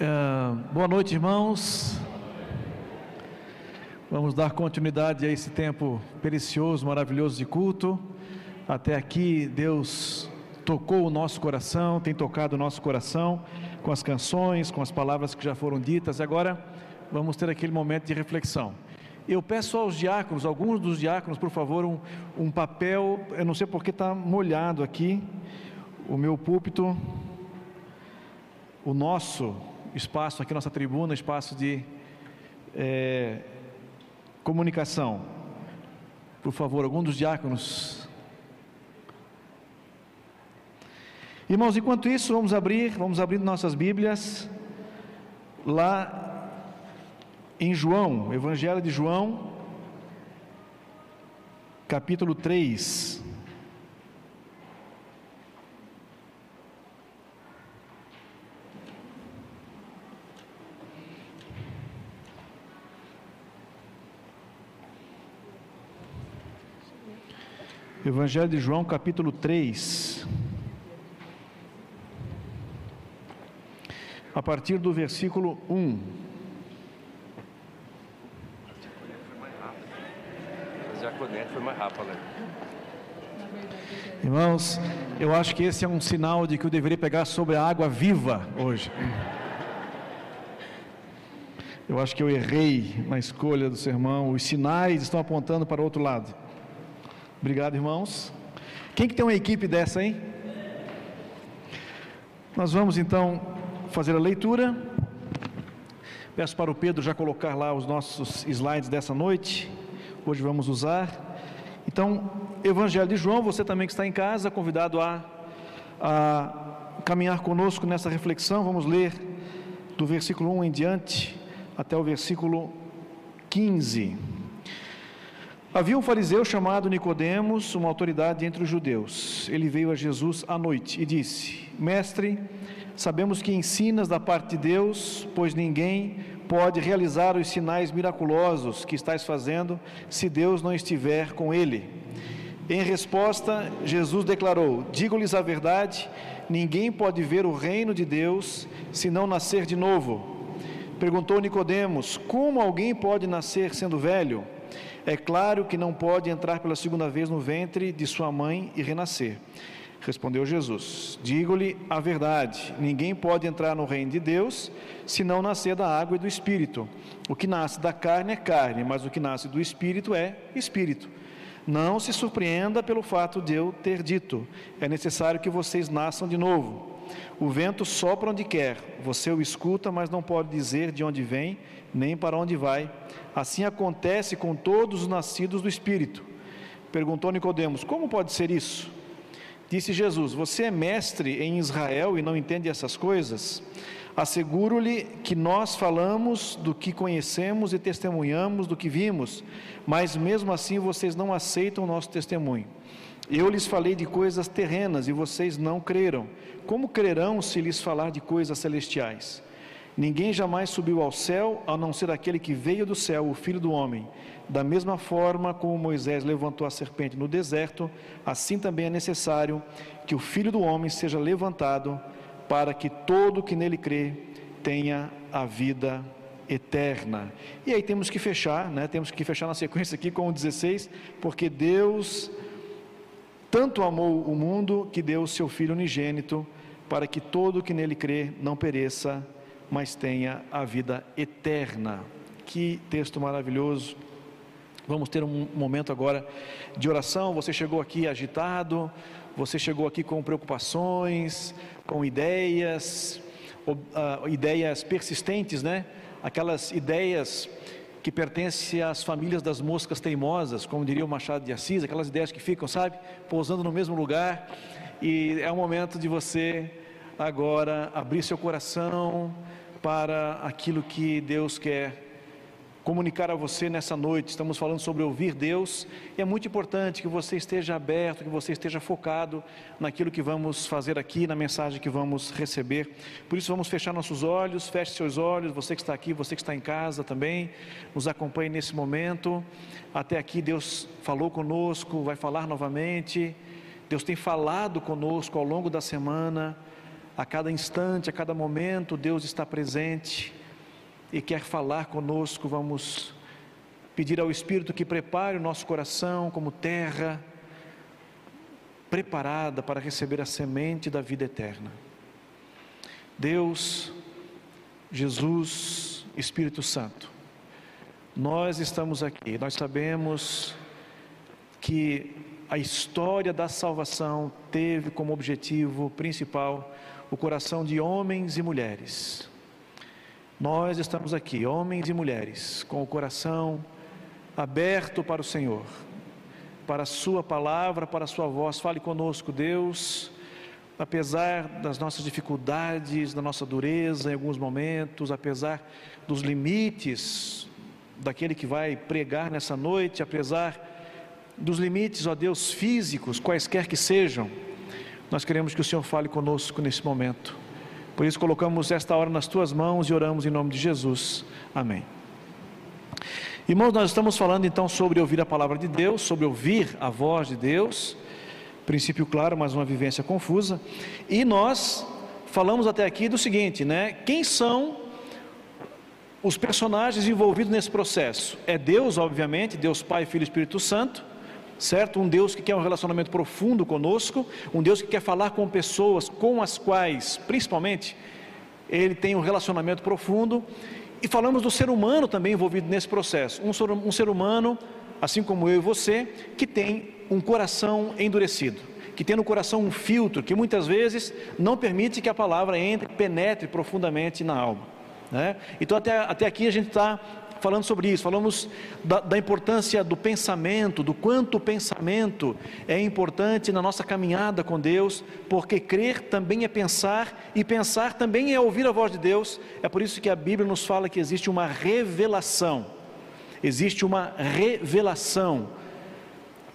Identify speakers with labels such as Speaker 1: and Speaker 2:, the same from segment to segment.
Speaker 1: É, boa noite, irmãos. Vamos dar continuidade a esse tempo precioso, maravilhoso de culto. Até aqui, Deus tocou o nosso coração, tem tocado o nosso coração com as canções, com as palavras que já foram ditas. Agora, vamos ter aquele momento de reflexão. Eu peço aos diáconos, alguns dos diáconos, por favor, um, um papel. Eu não sei porque está molhado aqui o meu púlpito, o nosso espaço aqui, nossa tribuna, espaço de é, comunicação. Por favor, algum dos diáconos. Irmãos, enquanto isso, vamos abrir, vamos abrir nossas Bíblias lá em João, Evangelho de João, capítulo 3. Evangelho de João, capítulo 3. A partir do versículo 1. Jaconete foi mais rápido, né? Irmãos, eu acho que esse é um sinal de que eu deveria pegar sobre a água viva hoje. Eu acho que eu errei na escolha do sermão. Os sinais estão apontando para o outro lado. Obrigado, irmãos. Quem que tem uma equipe dessa, hein? Nós vamos então fazer a leitura. Peço para o Pedro já colocar lá os nossos slides dessa noite. Hoje vamos usar. Então, Evangelho de João, você também que está em casa, convidado a, a caminhar conosco nessa reflexão. Vamos ler do versículo 1 em diante até o versículo 15. Havia um fariseu chamado Nicodemos, uma autoridade entre os judeus. Ele veio a Jesus à noite e disse: Mestre, sabemos que ensinas da parte de Deus, pois ninguém pode realizar os sinais miraculosos que estás fazendo se Deus não estiver com ele. Em resposta, Jesus declarou: Digo-lhes a verdade, ninguém pode ver o reino de Deus se não nascer de novo. Perguntou Nicodemos: Como alguém pode nascer sendo velho? É claro que não pode entrar pela segunda vez no ventre de sua mãe e renascer. Respondeu Jesus: Digo-lhe a verdade: ninguém pode entrar no reino de Deus se não nascer da água e do espírito. O que nasce da carne é carne, mas o que nasce do espírito é espírito. Não se surpreenda pelo fato de eu ter dito: é necessário que vocês nasçam de novo. O vento sopra onde quer, você o escuta, mas não pode dizer de onde vem, nem para onde vai. Assim acontece com todos os nascidos do Espírito. Perguntou Nicodemos: Como pode ser isso? Disse Jesus: Você é mestre em Israel e não entende essas coisas? Asseguro-lhe que nós falamos do que conhecemos e testemunhamos do que vimos, mas mesmo assim vocês não aceitam o nosso testemunho. Eu lhes falei de coisas terrenas e vocês não creram. Como crerão se lhes falar de coisas celestiais? Ninguém jamais subiu ao céu, a não ser aquele que veio do céu, o Filho do Homem. Da mesma forma como Moisés levantou a serpente no deserto, assim também é necessário que o Filho do Homem seja levantado, para que todo que nele crê tenha a vida eterna. E aí temos que fechar, né? Temos que fechar na sequência aqui com o 16, porque Deus tanto amou o mundo que deu o seu Filho unigênito, para que todo que nele crê não pereça, mas tenha a vida eterna. Que texto maravilhoso. Vamos ter um momento agora de oração. Você chegou aqui agitado, você chegou aqui com preocupações, com ideias, uh, ideias persistentes, né? Aquelas ideias que pertence às famílias das moscas teimosas, como diria o Machado de Assis, aquelas ideias que ficam, sabe, pousando no mesmo lugar. E é o momento de você agora abrir seu coração para aquilo que Deus quer comunicar a você nessa noite. Estamos falando sobre ouvir Deus e é muito importante que você esteja aberto, que você esteja focado naquilo que vamos fazer aqui, na mensagem que vamos receber. Por isso, vamos fechar nossos olhos, feche seus olhos, você que está aqui, você que está em casa também, nos acompanhe nesse momento. Até aqui, Deus falou conosco, vai falar novamente. Deus tem falado conosco ao longo da semana a cada instante, a cada momento, Deus está presente e quer falar conosco. Vamos pedir ao Espírito que prepare o nosso coração como terra preparada para receber a semente da vida eterna. Deus, Jesus, Espírito Santo, nós estamos aqui, nós sabemos que a história da salvação teve como objetivo principal o coração de homens e mulheres. Nós estamos aqui, homens e mulheres, com o coração aberto para o Senhor, para a Sua palavra, para a Sua voz. Fale conosco, Deus, apesar das nossas dificuldades, da nossa dureza em alguns momentos, apesar dos limites daquele que vai pregar nessa noite, apesar dos limites, ó Deus, físicos, quaisquer que sejam, nós queremos que o Senhor fale conosco nesse momento. Por isso colocamos esta hora nas tuas mãos e oramos em nome de Jesus. Amém. Irmãos, nós estamos falando então sobre ouvir a palavra de Deus, sobre ouvir a voz de Deus. Princípio claro, mas uma vivência confusa. E nós falamos até aqui do seguinte, né? Quem são os personagens envolvidos nesse processo? É Deus, obviamente, Deus Pai, Filho e Espírito Santo certo? Um Deus que quer um relacionamento profundo conosco, um Deus que quer falar com pessoas com as quais, principalmente, ele tem um relacionamento profundo. E falamos do ser humano também envolvido nesse processo. Um ser, um ser humano, assim como eu e você, que tem um coração endurecido, que tem no coração um filtro que muitas vezes não permite que a palavra entre, penetre profundamente na alma. Né? Então, até, até aqui a gente está falando sobre isso, falamos da, da, importância do pensamento, do quanto o pensamento é importante na nossa caminhada com Deus, porque crer também é pensar, e pensar também é ouvir a voz de Deus. É por isso que a Bíblia nos fala que existe uma revelação. Existe uma revelação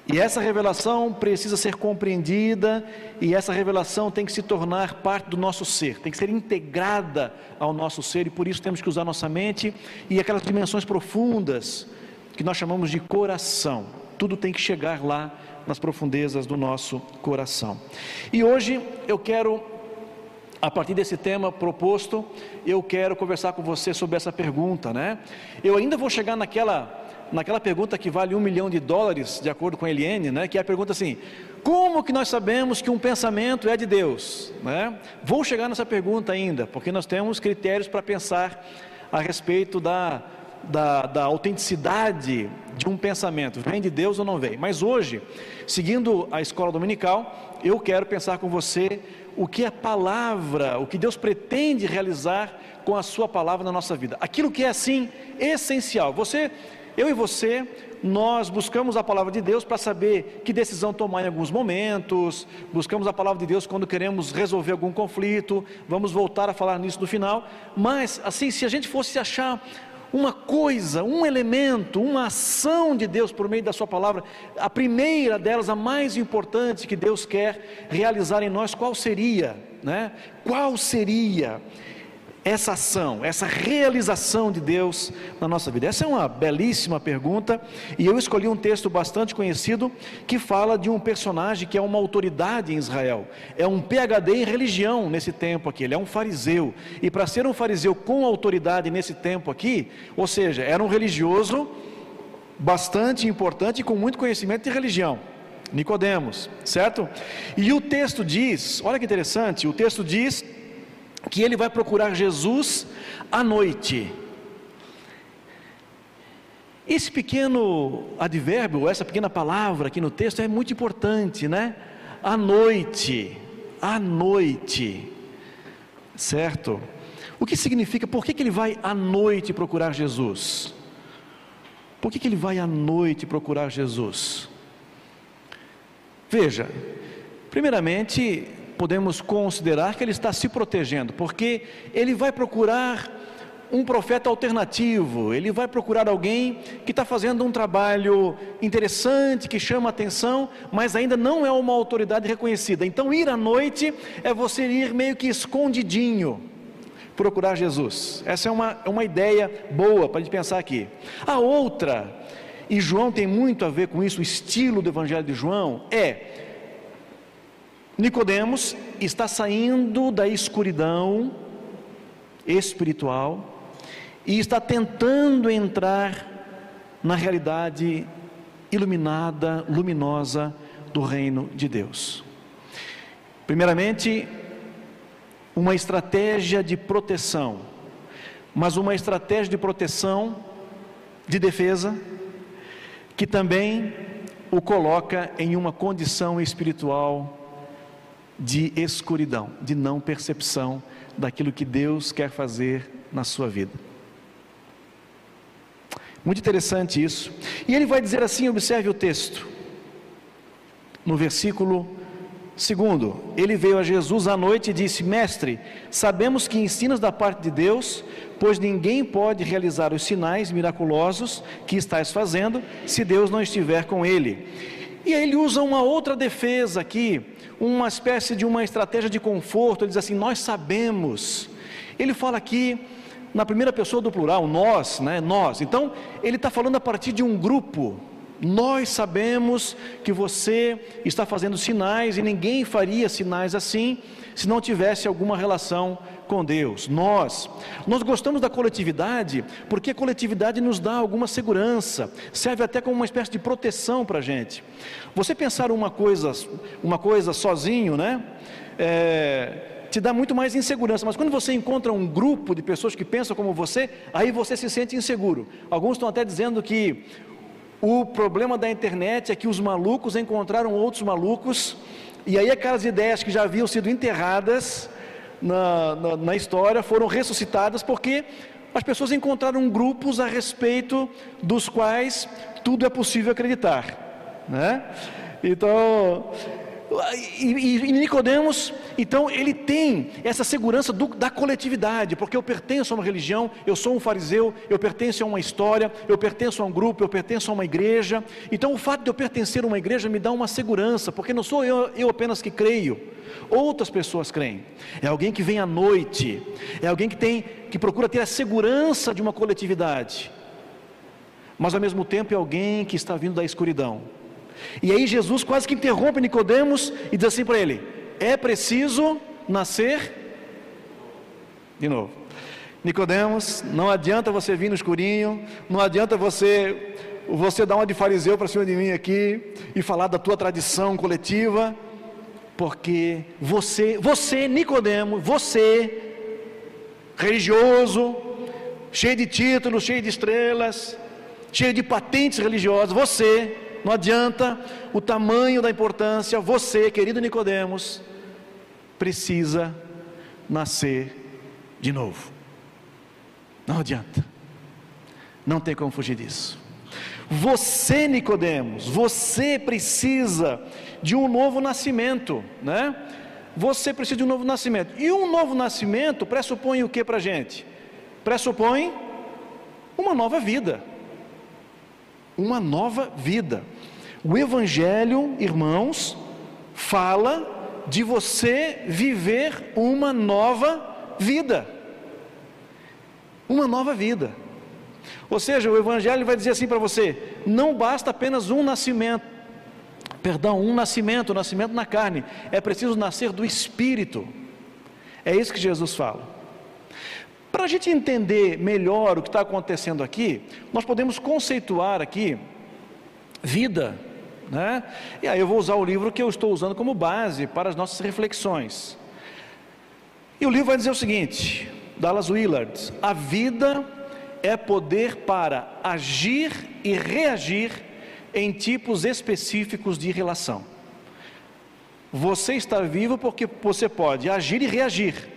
Speaker 1: e essa revelação precisa ser compreendida, e essa revelação tem que se tornar parte do nosso ser, tem que ser integrada ao nosso ser, e por isso temos que usar nossa mente e aquelas dimensões profundas que nós chamamos de coração. Tudo tem que chegar lá nas profundezas do nosso coração. E hoje eu quero, a partir desse tema proposto, eu quero conversar com você sobre essa pergunta, né? Eu ainda vou chegar naquela naquela pergunta que vale um milhão de dólares, de acordo com a Eliane, né, que é a pergunta assim: como que nós sabemos que um pensamento é de Deus? Né? Vou chegar nessa pergunta ainda, porque nós temos critérios para pensar a respeito da, da, da, autenticidade de um pensamento, vem de Deus ou não vem. Mas hoje, seguindo a escola dominical, eu quero pensar com você o que a palavra, o que Deus pretende realizar com a sua palavra na nossa vida. Aquilo que é assim essencial. Você eu e você, nós buscamos a palavra de Deus para saber que decisão tomar em alguns momentos, buscamos a palavra de Deus quando queremos resolver algum conflito, vamos voltar a falar nisso no final, mas assim, se a gente fosse achar uma coisa, um elemento, uma ação de Deus por meio da Sua palavra, a primeira delas, a mais importante que Deus quer realizar em nós, qual seria? Né? Qual seria? Essa ação, essa realização de Deus na nossa vida? Essa é uma belíssima pergunta e eu escolhi um texto bastante conhecido que fala de um personagem que é uma autoridade em Israel, é um PhD em religião nesse tempo aqui, ele é um fariseu e para ser um fariseu com autoridade nesse tempo aqui, ou seja, era um religioso bastante importante e com muito conhecimento de religião. Nicodemos, certo? E o texto diz, olha que interessante, o texto diz que ele vai procurar Jesus à noite. Esse pequeno advérbio, essa pequena palavra aqui no texto é muito importante, né? À noite, à noite, certo? O que significa, por que, que ele vai à noite procurar Jesus? Por que, que ele vai à noite procurar Jesus? Veja, primeiramente, podemos considerar que ele está se protegendo, porque ele vai procurar um profeta alternativo, ele vai procurar alguém que está fazendo um trabalho interessante, que chama atenção, mas ainda não é uma autoridade reconhecida. Então, ir à noite é você ir meio que escondidinho, procurar Jesus. Essa é uma, é uma ideia boa para a gente pensar aqui. A outra, e João tem muito a ver com isso, o estilo do Evangelho de João, é Nicodemos está saindo da escuridão espiritual e está tentando entrar na realidade iluminada, luminosa do reino de Deus. Primeiramente, uma estratégia de proteção, mas uma estratégia de proteção, de defesa, que também o coloca em uma condição espiritual de escuridão, de não percepção daquilo que Deus quer fazer na sua vida. Muito interessante isso. E ele vai dizer assim: observe o texto, no versículo segundo, ele veio a Jesus à noite e disse: Mestre, sabemos que ensinas da parte de Deus, pois ninguém pode realizar os sinais miraculosos que estás fazendo se Deus não estiver com ele. E aí ele usa uma outra defesa aqui, uma espécie de uma estratégia de conforto. Ele diz assim: Nós sabemos. Ele fala aqui na primeira pessoa do plural, nós, né? Nós. Então, ele está falando a partir de um grupo. Nós sabemos que você está fazendo sinais e ninguém faria sinais assim se não tivesse alguma relação com Deus. Nós, nós gostamos da coletividade porque a coletividade nos dá alguma segurança, serve até como uma espécie de proteção para a gente. Você pensar uma coisa, uma coisa sozinho, né? É, te dá muito mais insegurança. Mas quando você encontra um grupo de pessoas que pensam como você, aí você se sente inseguro. Alguns estão até dizendo que o problema da internet é que os malucos encontraram outros malucos, e aí aquelas ideias que já haviam sido enterradas na, na, na história foram ressuscitadas porque as pessoas encontraram grupos a respeito dos quais tudo é possível acreditar, né? Então, e, e, Nicodemos, então, ele tem essa segurança do, da coletividade, porque eu pertenço a uma religião, eu sou um fariseu, eu pertenço a uma história, eu pertenço a um grupo, eu pertenço a uma igreja. Então, o fato de eu pertencer a uma igreja me dá uma segurança, porque não sou eu, eu apenas que creio, outras pessoas creem. É alguém que vem à noite, é alguém que tem, que procura ter a segurança de uma coletividade, mas ao mesmo tempo é alguém que está vindo da escuridão e aí Jesus quase que interrompe Nicodemos e diz assim para ele: é preciso nascer de novo. Nicodemos, não adianta você vir no escurinho, não adianta você você dar uma de fariseu para cima de mim aqui e falar da tua tradição coletiva, porque você, você Nicodemos, você religioso, cheio de títulos, cheio de estrelas, cheio de patentes religiosas, você não adianta o tamanho da importância, você, querido Nicodemos, precisa nascer de novo. Não adianta. Não tem como fugir disso. Você, Nicodemos, você precisa de um novo nascimento, né? Você precisa de um novo nascimento. E um novo nascimento pressupõe o que para a gente? Pressupõe uma nova vida uma nova vida. O Evangelho, irmãos, fala de você viver uma nova vida. Uma nova vida. Ou seja, o Evangelho vai dizer assim para você: não basta apenas um nascimento, perdão, um nascimento, um nascimento na carne, é preciso nascer do Espírito. É isso que Jesus fala. Para a gente entender melhor o que está acontecendo aqui, nós podemos conceituar aqui vida, né? E aí eu vou usar o livro que eu estou usando como base para as nossas reflexões. E o livro vai dizer o seguinte: Dallas Willard, a vida é poder para agir e reagir em tipos específicos de relação. Você está vivo porque você pode agir e reagir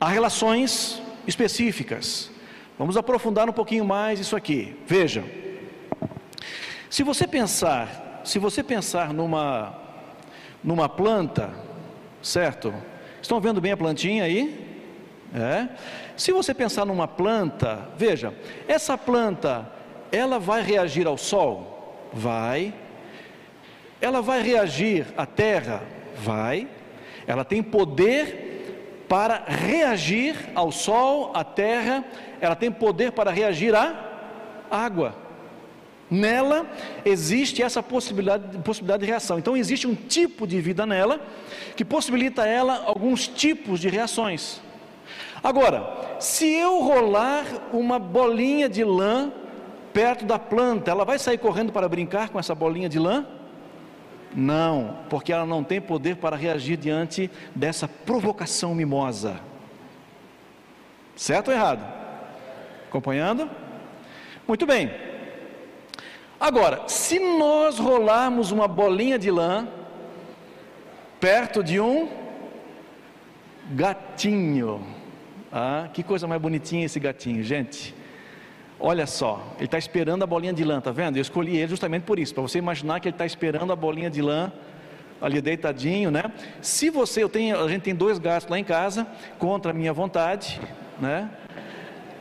Speaker 1: Há relações específicas. Vamos aprofundar um pouquinho mais isso aqui. Veja, se você pensar, se você pensar numa numa planta, certo? Estão vendo bem a plantinha aí? É. Se você pensar numa planta, veja, essa planta, ela vai reagir ao sol? Vai. Ela vai reagir à terra? Vai. Ela tem poder para reagir ao sol, à terra, ela tem poder para reagir à água. Nela existe essa possibilidade, possibilidade de reação. Então existe um tipo de vida nela que possibilita ela alguns tipos de reações. Agora, se eu rolar uma bolinha de lã perto da planta, ela vai sair correndo para brincar com essa bolinha de lã? Não, porque ela não tem poder para reagir diante dessa provocação mimosa. Certo ou errado? Acompanhando? Muito bem. Agora, se nós rolarmos uma bolinha de lã perto de um gatinho, ah, que coisa mais bonitinha esse gatinho, gente. Olha só, ele está esperando a bolinha de lã, tá vendo? Eu escolhi ele justamente por isso, para você imaginar que ele está esperando a bolinha de lã ali deitadinho, né? Se você, eu tenho, a gente tem dois gatos lá em casa, contra a minha vontade, né?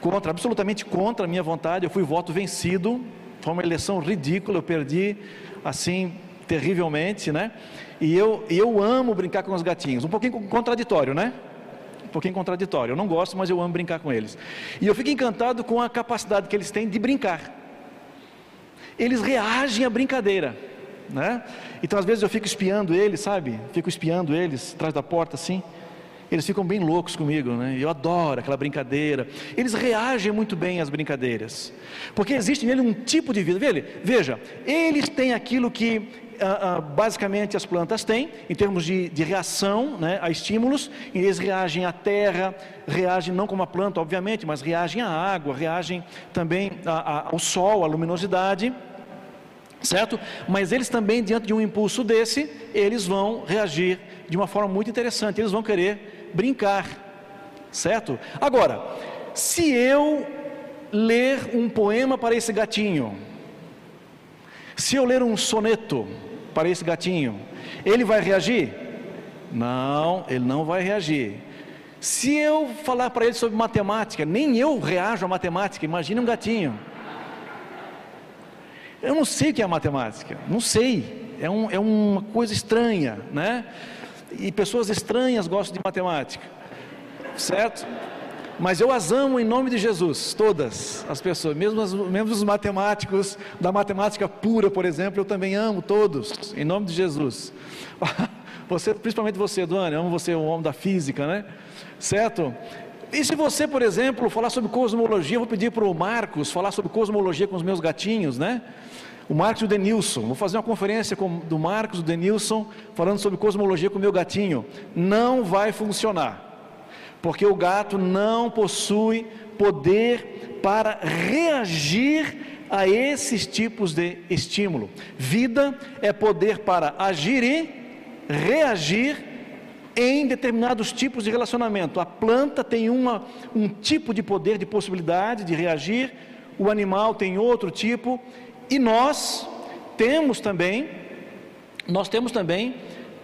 Speaker 1: Contra, absolutamente contra a minha vontade, eu fui voto vencido, foi uma eleição ridícula, eu perdi assim terrivelmente, né? E eu, eu amo brincar com os gatinhos, um pouquinho contraditório, né? Um pouquinho contraditório. Eu não gosto, mas eu amo brincar com eles. E eu fico encantado com a capacidade que eles têm de brincar. Eles reagem à brincadeira, né? Então às vezes eu fico espiando eles, sabe? Fico espiando eles atrás da porta assim. Eles ficam bem loucos comigo, né? Eu adoro aquela brincadeira. Eles reagem muito bem às brincadeiras, porque existe nele um tipo de vida. Veja, eles têm aquilo que ah, ah, basicamente as plantas têm, em termos de, de reação né, a estímulos, eles reagem à terra, reagem não como a planta, obviamente, mas reagem à água, reagem também a, a, ao sol, à luminosidade certo? Mas eles também, diante de um impulso desse, eles vão reagir de uma forma muito interessante, eles vão querer brincar, certo? Agora, se eu ler um poema para esse gatinho, se eu ler um soneto para esse gatinho, ele vai reagir? Não, ele não vai reagir. Se eu falar para ele sobre matemática, nem eu reajo à matemática, imagine um gatinho. Eu não sei o que é matemática, não sei, é, um, é uma coisa estranha, né? E pessoas estranhas gostam de matemática, certo? Mas eu as amo em nome de Jesus, todas as pessoas, mesmo, as, mesmo os matemáticos da matemática pura, por exemplo, eu também amo todos, em nome de Jesus. Você, principalmente você, Duane, amo você, o homem da física, né? Certo? E se você, por exemplo, falar sobre cosmologia, eu vou pedir para o Marcos falar sobre cosmologia com os meus gatinhos, né? O Marcos e o Denilson. Vou fazer uma conferência com, do Marcos e Denilson falando sobre cosmologia com o meu gatinho. Não vai funcionar, porque o gato não possui poder para reagir a esses tipos de estímulo. Vida é poder para agir e reagir em determinados tipos de relacionamento. A planta tem uma, um tipo de poder, de possibilidade de reagir, o animal tem outro tipo, e nós temos também, nós temos também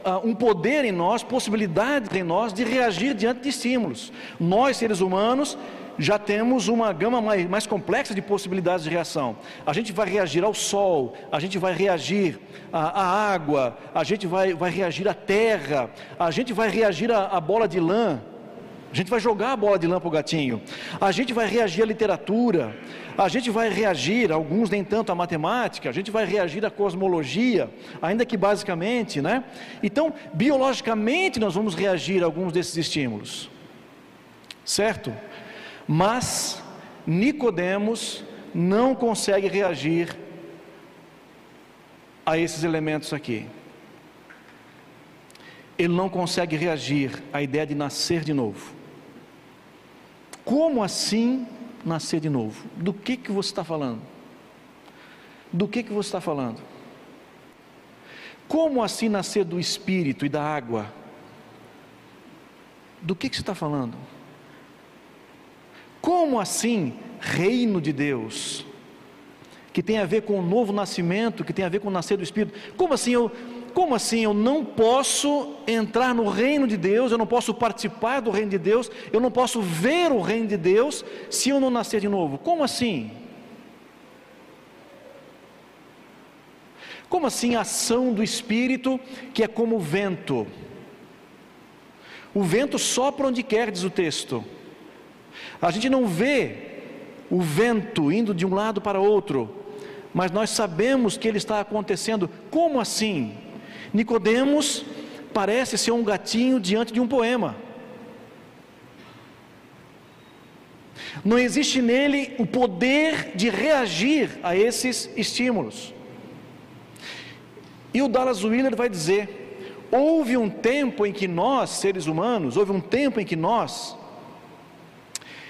Speaker 1: uh, um poder em nós, possibilidades em nós de reagir diante de estímulos. Nós, seres humanos, já temos uma gama mais, mais, complexa de possibilidades de reação. A gente vai reagir ao sol, a gente vai reagir à, à água, a gente vai, vai reagir à terra, a gente vai reagir à, à bola de lã, a gente vai jogar a bola de lã para o gatinho. A gente vai reagir à literatura. A gente vai reagir, alguns nem tanto à matemática. A gente vai reagir à cosmologia, ainda que basicamente, né? Então, biologicamente, nós vamos reagir a alguns desses estímulos. Certo? Mas Nicodemos não consegue reagir a esses elementos aqui. Ele não consegue reagir à ideia de nascer de novo. Como assim nascer de novo? Do que que você está falando? Do que que você está falando? Como assim nascer do Espírito e da água? Do que que você está falando? Como assim reino de Deus? Que tem a ver com o novo nascimento, que tem a ver com o nascer do Espírito. Como assim eu como assim eu não posso entrar no reino de Deus, eu não posso participar do reino de Deus, eu não posso ver o reino de Deus se eu não nascer de novo? Como assim? Como assim a ação do Espírito que é como o vento? O vento sopra onde quer, diz o texto. A gente não vê o vento indo de um lado para outro, mas nós sabemos que ele está acontecendo. Como assim? Nicodemos parece ser um gatinho diante de um poema. Não existe nele o poder de reagir a esses estímulos. E o Dallas Willard vai dizer: houve um tempo em que nós, seres humanos, houve um tempo em que nós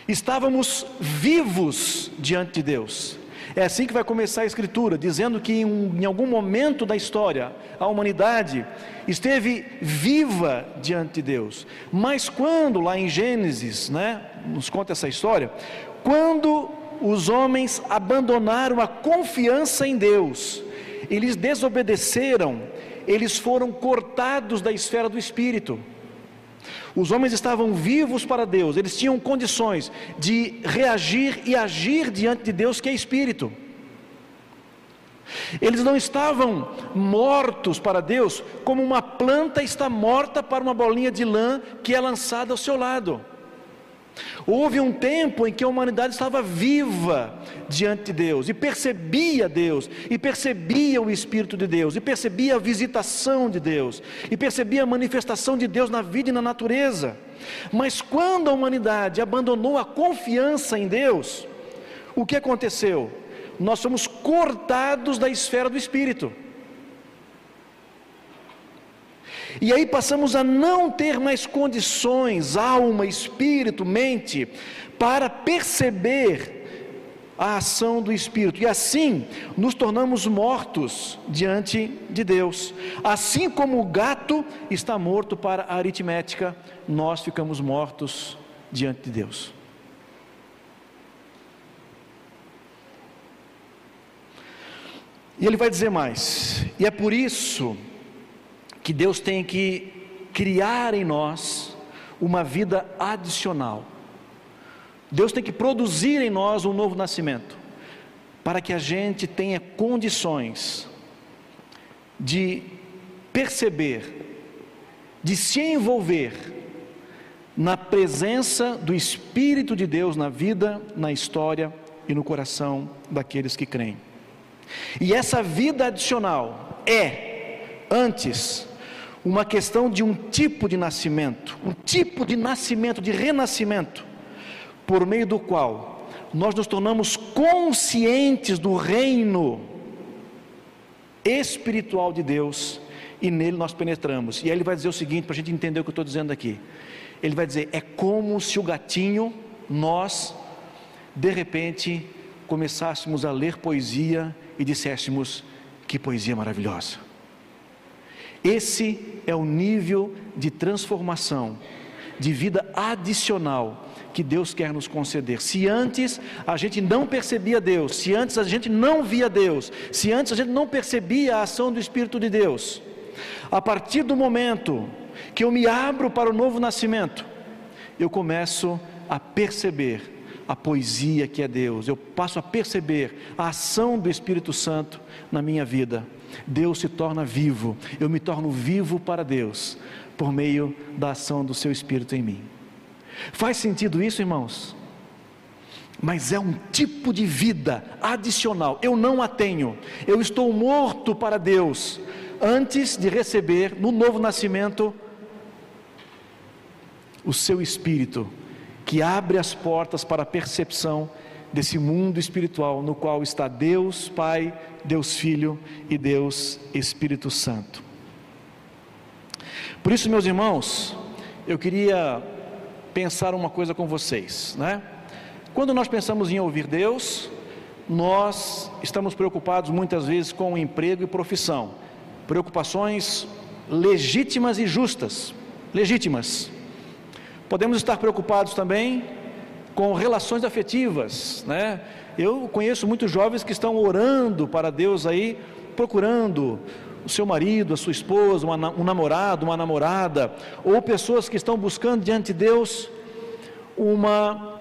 Speaker 1: estávamos vivos diante de Deus. É assim que vai começar a Escritura, dizendo que em, em algum momento da história a humanidade esteve viva diante de Deus. Mas quando, lá em Gênesis, né, nos conta essa história, quando os homens abandonaram a confiança em Deus, eles desobedeceram, eles foram cortados da esfera do espírito. Os homens estavam vivos para Deus, eles tinham condições de reagir e agir diante de Deus, que é espírito. Eles não estavam mortos para Deus, como uma planta está morta para uma bolinha de lã que é lançada ao seu lado. Houve um tempo em que a humanidade estava viva diante de Deus e percebia Deus, e percebia o Espírito de Deus, e percebia a visitação de Deus, e percebia a manifestação de Deus na vida e na natureza. Mas quando a humanidade abandonou a confiança em Deus, o que aconteceu? Nós somos cortados da esfera do Espírito. E aí passamos a não ter mais condições, alma, espírito, mente, para perceber a ação do Espírito, e assim nos tornamos mortos diante de Deus. Assim como o gato está morto para a aritmética, nós ficamos mortos diante de Deus. E ele vai dizer mais, e é por isso que Deus tem que criar em nós uma vida adicional. Deus tem que produzir em nós um novo nascimento, para que a gente tenha condições de perceber, de se envolver na presença do Espírito de Deus na vida, na história e no coração daqueles que creem. E essa vida adicional é, antes, uma questão de um tipo de nascimento, um tipo de nascimento, de renascimento, por meio do qual nós nos tornamos conscientes do reino espiritual de Deus e nele nós penetramos. E aí ele vai dizer o seguinte, para a gente entender o que eu estou dizendo aqui: ele vai dizer, é como se o gatinho, nós, de repente, começássemos a ler poesia e disséssemos, que poesia maravilhosa. Esse é o nível de transformação, de vida adicional que Deus quer nos conceder. Se antes a gente não percebia Deus, se antes a gente não via Deus, se antes a gente não percebia a ação do Espírito de Deus, a partir do momento que eu me abro para o novo nascimento, eu começo a perceber a poesia que é Deus, eu passo a perceber a ação do Espírito Santo na minha vida. Deus se torna vivo, eu me torno vivo para Deus, por meio da ação do seu Espírito em mim. Faz sentido isso, irmãos? Mas é um tipo de vida adicional, eu não a tenho, eu estou morto para Deus, antes de receber no novo nascimento o seu Espírito, que abre as portas para a percepção desse mundo espiritual no qual está Deus Pai, Deus Filho e Deus Espírito Santo. Por isso, meus irmãos, eu queria pensar uma coisa com vocês, né? Quando nós pensamos em ouvir Deus, nós estamos preocupados muitas vezes com emprego e profissão, preocupações legítimas e justas, legítimas. Podemos estar preocupados também com relações afetivas, né? Eu conheço muitos jovens que estão orando para Deus aí, procurando o seu marido, a sua esposa, um namorado, uma namorada, ou pessoas que estão buscando diante de Deus uma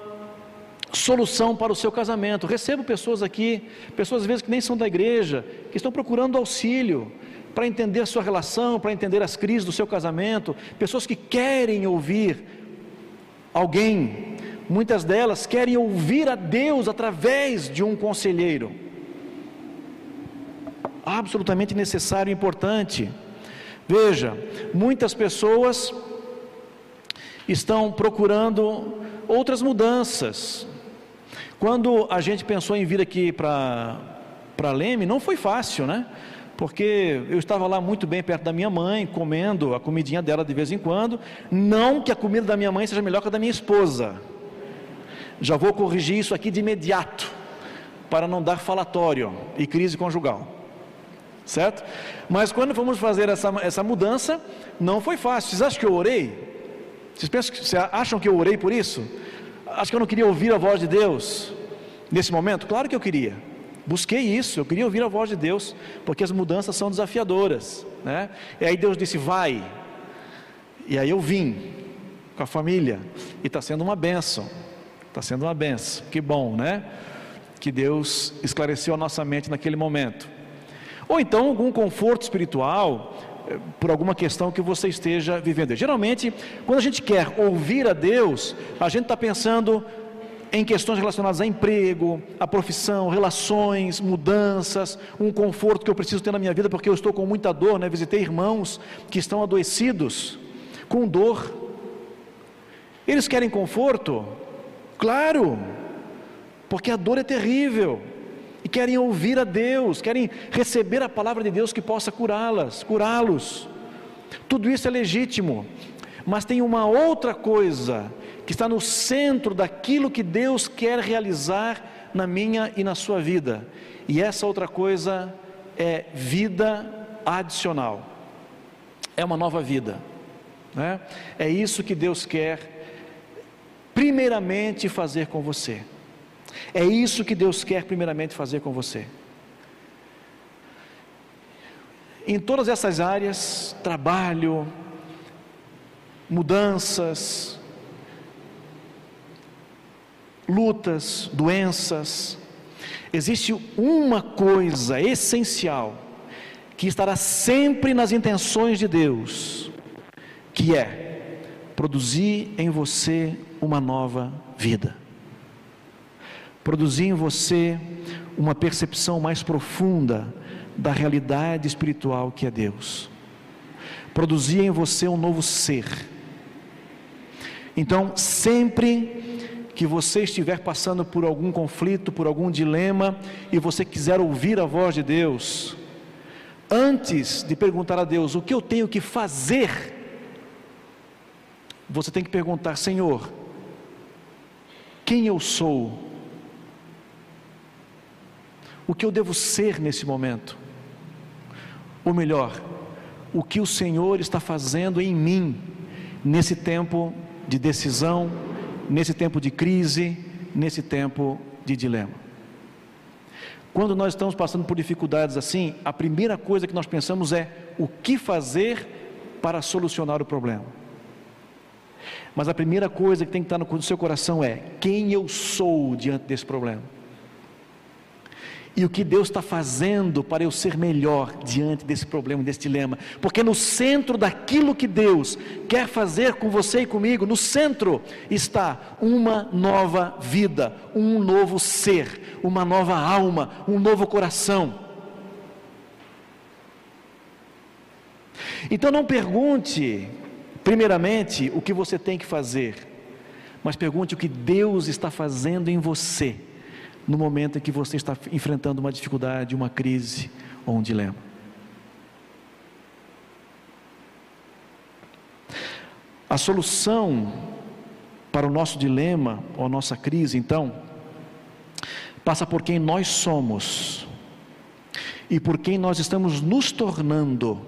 Speaker 1: solução para o seu casamento. Recebo pessoas aqui, pessoas às vezes que nem são da igreja, que estão procurando auxílio para entender a sua relação, para entender as crises do seu casamento, pessoas que querem ouvir alguém Muitas delas querem ouvir a Deus através de um conselheiro. absolutamente necessário e importante. Veja, muitas pessoas estão procurando outras mudanças. Quando a gente pensou em vir aqui para Leme, não foi fácil, né? Porque eu estava lá muito bem perto da minha mãe, comendo a comidinha dela de vez em quando. Não que a comida da minha mãe seja melhor que a da minha esposa. Já vou corrigir isso aqui de imediato, para não dar falatório e crise conjugal. Certo? Mas quando fomos fazer essa, essa mudança, não foi fácil. Vocês acham que eu orei? Vocês, pensam, vocês acham que eu orei por isso? Acho que eu não queria ouvir a voz de Deus nesse momento? Claro que eu queria. Busquei isso, eu queria ouvir a voz de Deus, porque as mudanças são desafiadoras, né? E aí Deus disse: "Vai". E aí eu vim com a família e está sendo uma benção. Está sendo uma benção. Que bom, né? Que Deus esclareceu a nossa mente naquele momento. Ou então algum conforto espiritual eh, por alguma questão que você esteja vivendo. Geralmente, quando a gente quer ouvir a Deus, a gente está pensando em questões relacionadas a emprego, a profissão, relações, mudanças, um conforto que eu preciso ter na minha vida porque eu estou com muita dor, né? Visitei irmãos que estão adoecidos, com dor. Eles querem conforto? Claro, porque a dor é terrível. E querem ouvir a Deus, querem receber a palavra de Deus que possa curá-las, curá-los. Tudo isso é legítimo, mas tem uma outra coisa que está no centro daquilo que Deus quer realizar na minha e na sua vida. E essa outra coisa é vida adicional. É uma nova vida. Né? É isso que Deus quer, primeiramente, fazer com você. É isso que Deus quer, primeiramente, fazer com você. Em todas essas áreas, trabalho, mudanças, lutas, doenças, existe uma coisa essencial que estará sempre nas intenções de Deus, que é produzir em você uma nova vida. Produzir em você uma percepção mais profunda da realidade espiritual que é Deus. Produzir em você um novo ser. Então, sempre que você estiver passando por algum conflito, por algum dilema, e você quiser ouvir a voz de Deus, antes de perguntar a Deus o que eu tenho que fazer, você tem que perguntar: Senhor, quem eu sou? O que eu devo ser nesse momento? Ou melhor, o que o Senhor está fazendo em mim nesse tempo de decisão, nesse tempo de crise, nesse tempo de dilema. Quando nós estamos passando por dificuldades assim, a primeira coisa que nós pensamos é o que fazer para solucionar o problema. Mas a primeira coisa que tem que estar no seu coração é quem eu sou diante desse problema e o que Deus está fazendo para eu ser melhor diante desse problema, desse dilema, porque no centro daquilo que Deus quer fazer com você e comigo, no centro está uma nova vida, um novo ser, uma nova alma, um novo coração. Então não pergunte, primeiramente, o que você tem que fazer, mas pergunte o que Deus está fazendo em você no momento em que você está enfrentando uma dificuldade, uma crise ou um dilema. A solução para o nosso dilema ou a nossa crise, então, passa por quem nós somos e por quem nós estamos nos tornando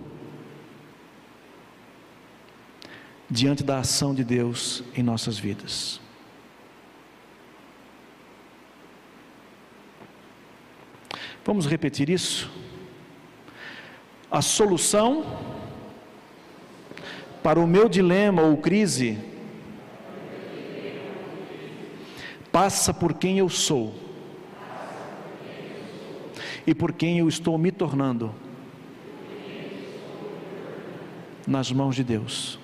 Speaker 1: diante da ação de Deus em nossas vidas. Vamos repetir isso? A solução para o meu dilema ou crise passa por quem eu sou e por quem eu estou me tornando nas mãos de Deus.